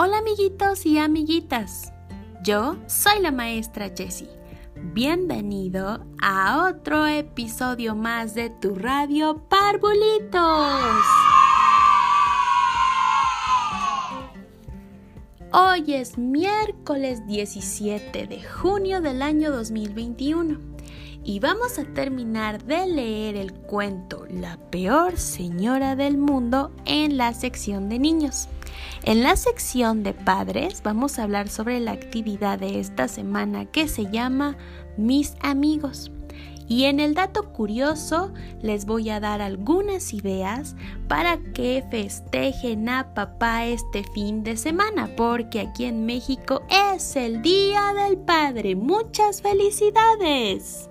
Hola amiguitos y amiguitas, yo soy la maestra Jessie. Bienvenido a otro episodio más de tu radio Parvulitos. Hoy es miércoles 17 de junio del año 2021 y vamos a terminar de leer el cuento La peor señora del mundo en la sección de niños. En la sección de padres vamos a hablar sobre la actividad de esta semana que se llama Mis amigos. Y en el dato curioso les voy a dar algunas ideas para que festejen a papá este fin de semana, porque aquí en México es el Día del Padre. Muchas felicidades.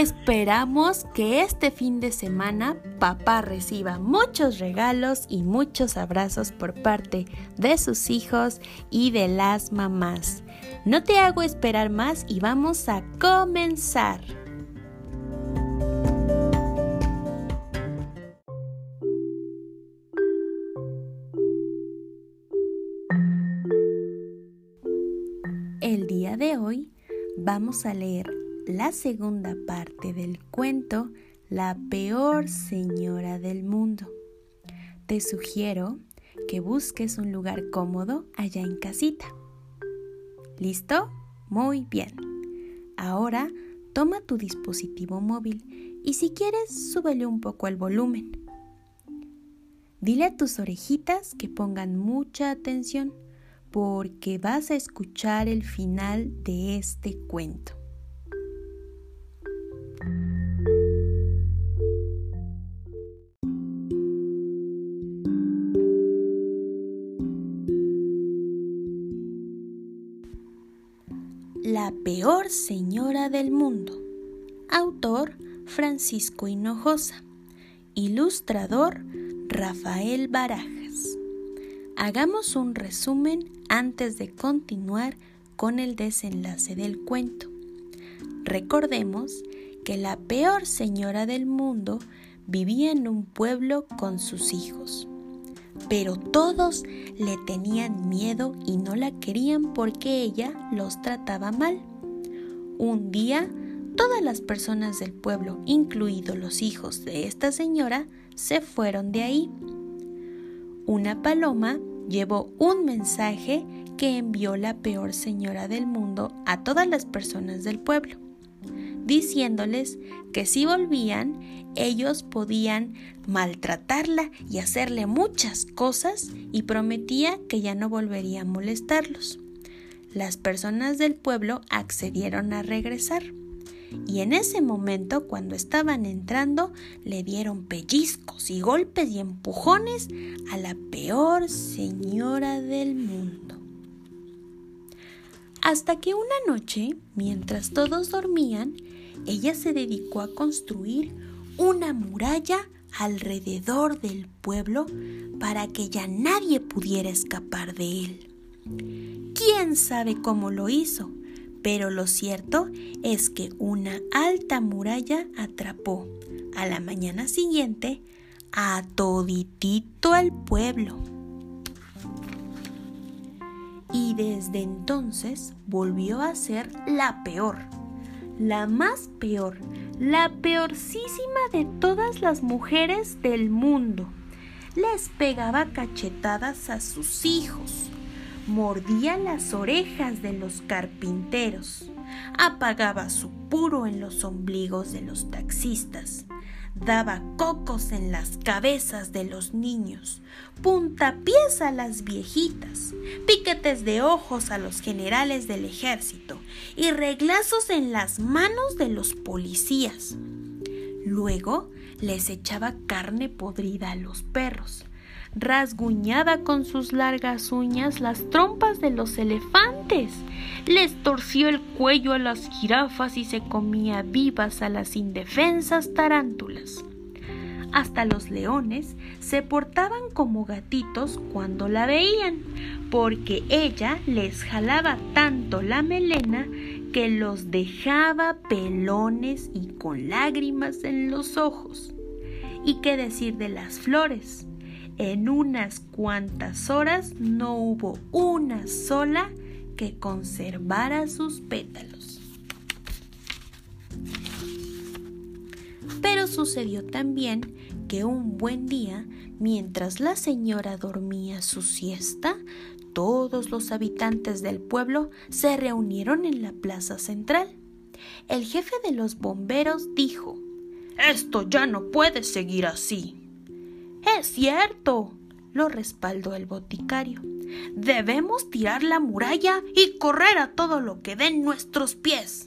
Esperamos que este fin de semana papá reciba muchos regalos y muchos abrazos por parte de sus hijos y de las mamás. No te hago esperar más y vamos a comenzar. El día de hoy vamos a leer la segunda parte del cuento La peor señora del mundo. Te sugiero que busques un lugar cómodo allá en casita. ¿Listo? Muy bien. Ahora toma tu dispositivo móvil y si quieres súbele un poco el volumen. Dile a tus orejitas que pongan mucha atención porque vas a escuchar el final de este cuento. La peor señora del mundo. Autor Francisco Hinojosa. Ilustrador Rafael Barajas. Hagamos un resumen antes de continuar con el desenlace del cuento. Recordemos que la peor señora del mundo vivía en un pueblo con sus hijos, pero todos le tenían miedo y no la querían porque ella los trataba mal. Un día, todas las personas del pueblo, incluidos los hijos de esta señora, se fueron de ahí. Una paloma llevó un mensaje que envió la peor señora del mundo a todas las personas del pueblo, diciéndoles que si volvían, ellos podían maltratarla y hacerle muchas cosas y prometía que ya no volvería a molestarlos. Las personas del pueblo accedieron a regresar y en ese momento cuando estaban entrando le dieron pellizcos y golpes y empujones a la peor señora del mundo. Hasta que una noche, mientras todos dormían, ella se dedicó a construir una muralla alrededor del pueblo para que ya nadie pudiera escapar de él. ¿Quién sabe cómo lo hizo? Pero lo cierto es que una alta muralla atrapó a la mañana siguiente a toditito el pueblo. Y desde entonces volvió a ser la peor, la más peor, la peorcísima de todas las mujeres del mundo. Les pegaba cachetadas a sus hijos, mordía las orejas de los carpinteros, apagaba su puro en los ombligos de los taxistas, daba cocos en las cabezas de los niños, puntapiés a las viejitas, piquetes de ojos a los generales del ejército y reglazos en las manos de los policías. Luego les echaba carne podrida a los perros, rasguñada con sus largas uñas las trompas de los elefantes, les torció el cuello a las jirafas y se comía vivas a las indefensas tarántulas. Hasta los leones se portaban como gatitos cuando la veían, porque ella les jalaba tanto la melena que los dejaba pelones y con lágrimas en los ojos. ¿Y qué decir de las flores? En unas cuantas horas no hubo una sola que conservara sus pétalos. Pero sucedió también que un buen día, mientras la señora dormía su siesta, todos los habitantes del pueblo se reunieron en la plaza central. El jefe de los bomberos dijo Esto ya no puede seguir así. Es cierto, lo respaldó el boticario. Debemos tirar la muralla y correr a todo lo que den nuestros pies.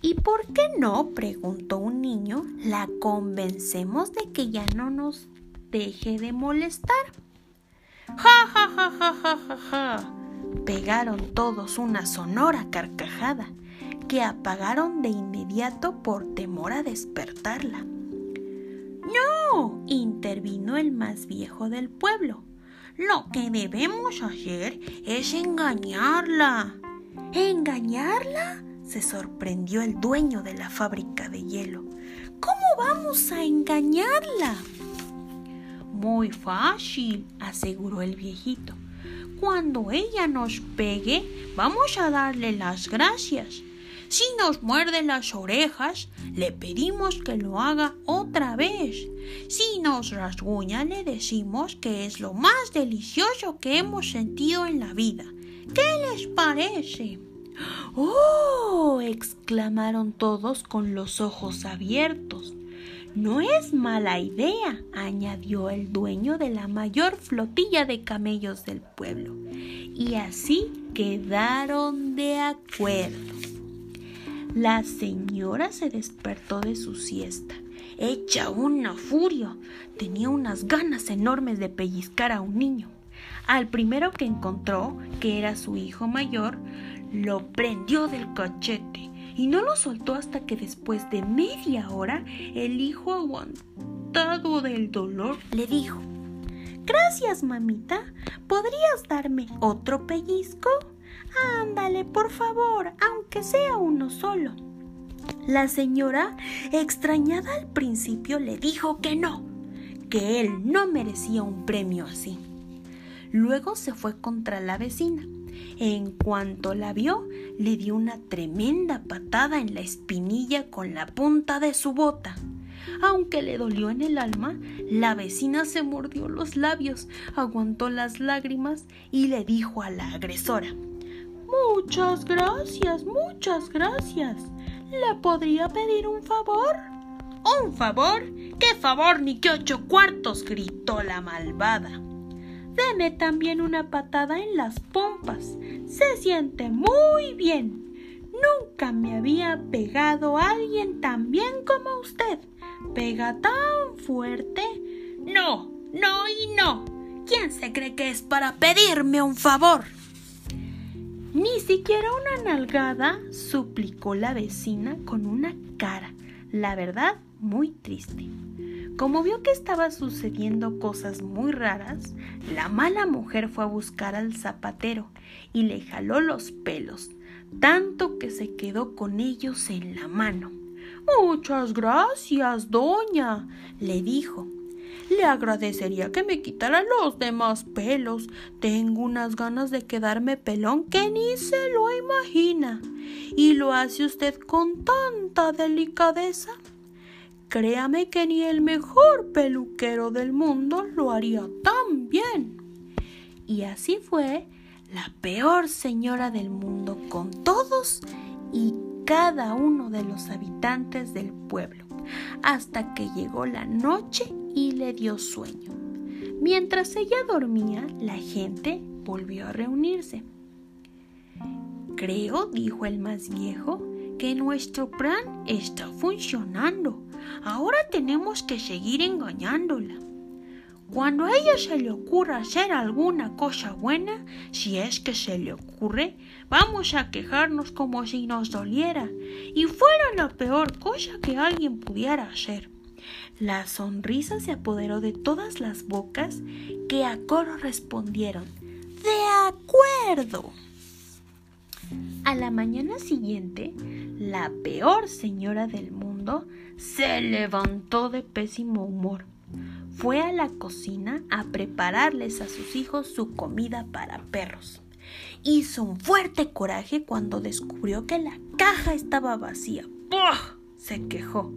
¿Y por qué no? preguntó un niño. La convencemos de que ya no nos deje de molestar. ¡Ja, ja, ja, ja, ja, ja, ja! Pegaron todos una sonora carcajada que apagaron de inmediato por temor a despertarla. No, intervino el más viejo del pueblo. Lo que debemos hacer es engañarla. ¿Engañarla? se sorprendió el dueño de la fábrica de hielo. ¿Cómo vamos a engañarla? Muy fácil, aseguró el viejito. Cuando ella nos pegue, vamos a darle las gracias. Si nos muerde las orejas, le pedimos que lo haga otra vez. Si nos rasguña, le decimos que es lo más delicioso que hemos sentido en la vida. ¿Qué les parece? ¡Oh! exclamaron todos con los ojos abiertos. No es mala idea, añadió el dueño de la mayor flotilla de camellos del pueblo. Y así quedaron de acuerdo. La señora se despertó de su siesta, hecha una furia. Tenía unas ganas enormes de pellizcar a un niño. Al primero que encontró, que era su hijo mayor, lo prendió del cachete y no lo soltó hasta que después de media hora el hijo aguantado del dolor le dijo Gracias, mamita. ¿Podrías darme otro pellizco? Ándale, por favor, aunque sea uno solo. La señora, extrañada al principio, le dijo que no, que él no merecía un premio así. Luego se fue contra la vecina en cuanto la vio, le dio una tremenda patada en la espinilla con la punta de su bota. Aunque le dolió en el alma, la vecina se mordió los labios, aguantó las lágrimas y le dijo a la agresora Muchas gracias, muchas gracias. ¿Le podría pedir un favor? ¿Un favor? ¿Qué favor ni qué ocho cuartos? gritó la malvada. Deme también una patada en las pompas. Se siente muy bien. Nunca me había pegado alguien tan bien como usted. ¿Pega tan fuerte? No, no y no. ¿Quién se cree que es para pedirme un favor? Ni siquiera una nalgada, suplicó la vecina con una cara, la verdad, muy triste. Como vio que estaba sucediendo cosas muy raras, la mala mujer fue a buscar al zapatero y le jaló los pelos, tanto que se quedó con ellos en la mano. Muchas gracias, doña, le dijo. Le agradecería que me quitara los demás pelos. Tengo unas ganas de quedarme pelón que ni se lo imagina. ¿Y lo hace usted con tanta delicadeza? Créame que ni el mejor peluquero del mundo lo haría tan bien. Y así fue la peor señora del mundo con todos y cada uno de los habitantes del pueblo, hasta que llegó la noche y le dio sueño. Mientras ella dormía, la gente volvió a reunirse. Creo, dijo el más viejo, que nuestro plan está funcionando. Ahora tenemos que seguir engañándola. Cuando a ella se le ocurra hacer alguna cosa buena, si es que se le ocurre, vamos a quejarnos como si nos doliera y fuera la peor cosa que alguien pudiera hacer. La sonrisa se apoderó de todas las bocas que a coro respondieron De acuerdo. A la mañana siguiente, la peor señora del mundo se levantó de pésimo humor fue a la cocina a prepararles a sus hijos su comida para perros. Hizo un fuerte coraje cuando descubrió que la caja estaba vacía. ¡Puh! se quejó.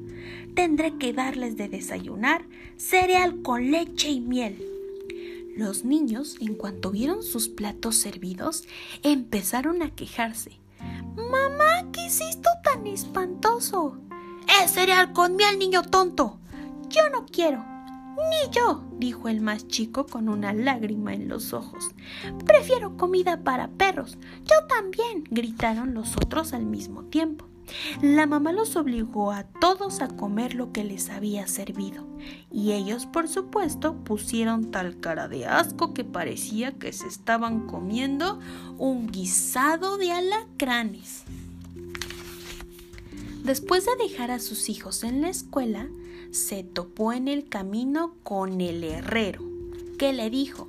Tendré que darles de desayunar cereal con leche y miel. Los niños, en cuanto vieron sus platos servidos, empezaron a quejarse. Mamá, ¿qué hiciste tan espantoso? Es cereal con miel, niño tonto. Yo no quiero. Ni yo, dijo el más chico con una lágrima en los ojos. Prefiero comida para perros. Yo también, gritaron los otros al mismo tiempo. La mamá los obligó a todos a comer lo que les había servido, y ellos, por supuesto, pusieron tal cara de asco que parecía que se estaban comiendo un guisado de alacranes. Después de dejar a sus hijos en la escuela, se topó en el camino con el herrero, que le dijo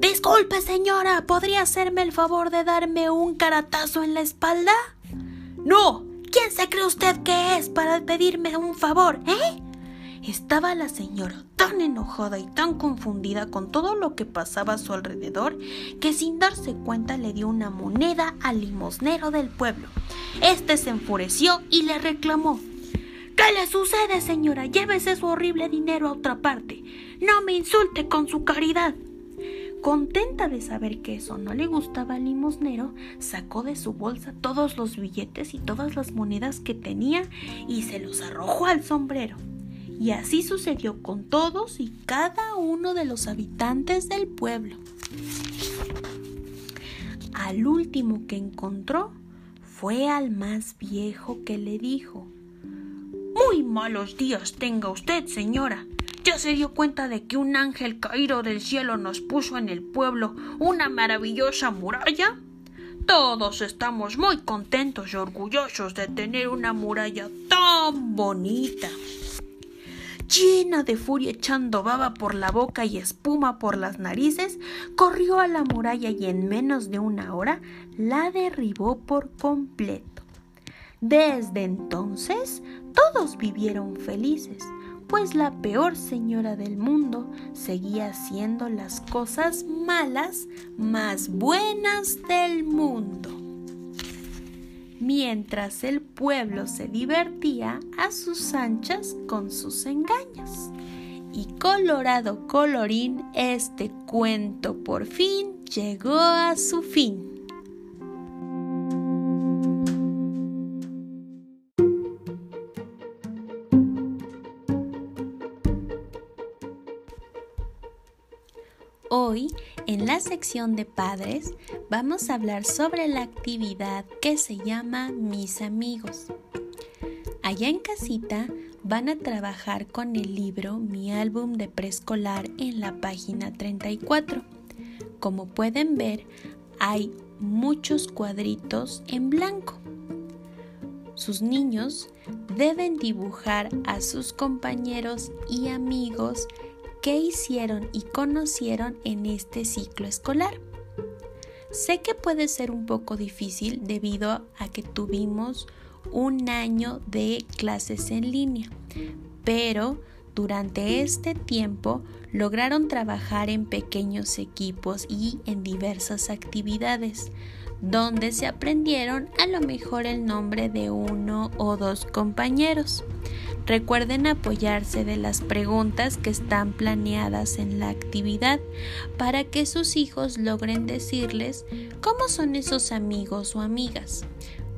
Disculpe, señora, ¿podría hacerme el favor de darme un caratazo en la espalda? No. ¿Quién se cree usted que es para pedirme un favor, eh? Estaba la señora tan enojada y tan confundida con todo lo que pasaba a su alrededor que sin darse cuenta le dio una moneda al limosnero del pueblo. Este se enfureció y le reclamó ¿Qué le sucede, señora? Llévese su horrible dinero a otra parte. No me insulte con su caridad. Contenta de saber que eso no le gustaba al limosnero, sacó de su bolsa todos los billetes y todas las monedas que tenía y se los arrojó al sombrero. Y así sucedió con todos y cada uno de los habitantes del pueblo. Al último que encontró fue al más viejo que le dijo muy malos días tenga usted, señora. ¿Ya se dio cuenta de que un ángel caído del cielo nos puso en el pueblo una maravillosa muralla? Todos estamos muy contentos y orgullosos de tener una muralla tan bonita. Llena de furia echando baba por la boca y espuma por las narices, corrió a la muralla y en menos de una hora la derribó por completo. Desde entonces todos vivieron felices, pues la peor señora del mundo seguía haciendo las cosas malas más buenas del mundo. Mientras el pueblo se divertía a sus anchas con sus engaños. Y colorado colorín, este cuento por fin llegó a su fin. Hoy, en la sección de padres, vamos a hablar sobre la actividad que se llama Mis amigos. Allá en casita van a trabajar con el libro Mi álbum de preescolar en la página 34. Como pueden ver, hay muchos cuadritos en blanco. Sus niños deben dibujar a sus compañeros y amigos qué hicieron y conocieron en este ciclo escolar. Sé que puede ser un poco difícil debido a que tuvimos un año de clases en línea, pero durante este tiempo lograron trabajar en pequeños equipos y en diversas actividades, donde se aprendieron a lo mejor el nombre de uno o dos compañeros. Recuerden apoyarse de las preguntas que están planeadas en la actividad para que sus hijos logren decirles cómo son esos amigos o amigas.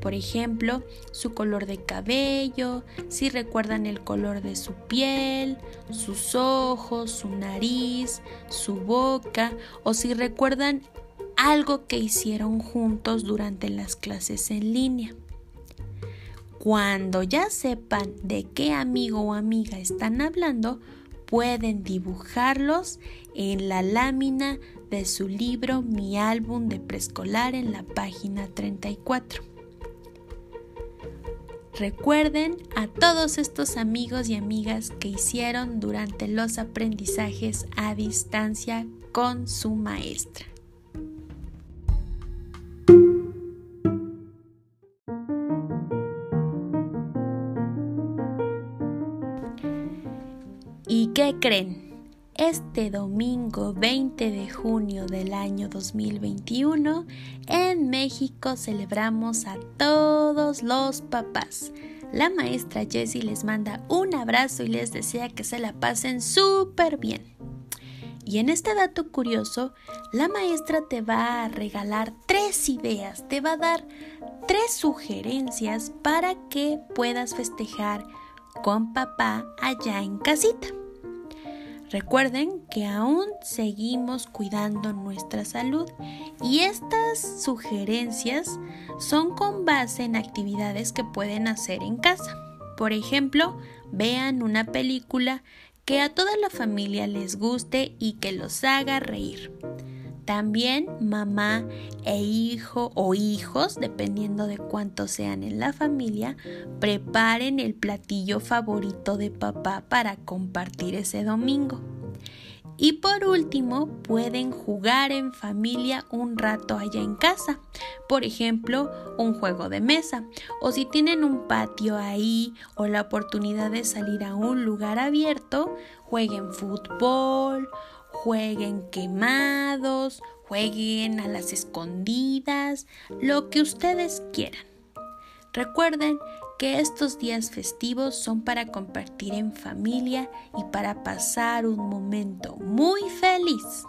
Por ejemplo, su color de cabello, si recuerdan el color de su piel, sus ojos, su nariz, su boca o si recuerdan algo que hicieron juntos durante las clases en línea. Cuando ya sepan de qué amigo o amiga están hablando, pueden dibujarlos en la lámina de su libro Mi álbum de preescolar en la página 34. Recuerden a todos estos amigos y amigas que hicieron durante los aprendizajes a distancia con su maestra. Qué creen? Este domingo 20 de junio del año 2021 en México celebramos a todos los papás. La maestra Jessie les manda un abrazo y les desea que se la pasen súper bien. Y en este dato curioso, la maestra te va a regalar tres ideas, te va a dar tres sugerencias para que puedas festejar con papá allá en casita. Recuerden que aún seguimos cuidando nuestra salud y estas sugerencias son con base en actividades que pueden hacer en casa. Por ejemplo, vean una película que a toda la familia les guste y que los haga reír. También mamá e hijo o hijos, dependiendo de cuántos sean en la familia, preparen el platillo favorito de papá para compartir ese domingo. Y por último, pueden jugar en familia un rato allá en casa. Por ejemplo, un juego de mesa. O si tienen un patio ahí o la oportunidad de salir a un lugar abierto, jueguen fútbol jueguen quemados, jueguen a las escondidas, lo que ustedes quieran. Recuerden que estos días festivos son para compartir en familia y para pasar un momento muy feliz.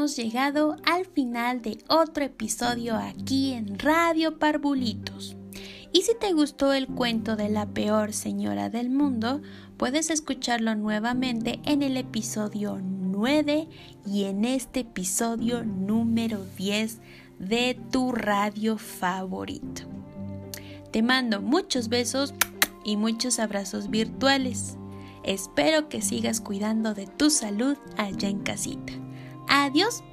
Hemos llegado al final de otro episodio aquí en Radio Parvulitos. Y si te gustó el cuento de la peor señora del mundo, puedes escucharlo nuevamente en el episodio 9 y en este episodio número 10 de tu radio favorito. Te mando muchos besos y muchos abrazos virtuales. Espero que sigas cuidando de tu salud allá en casita. Adiós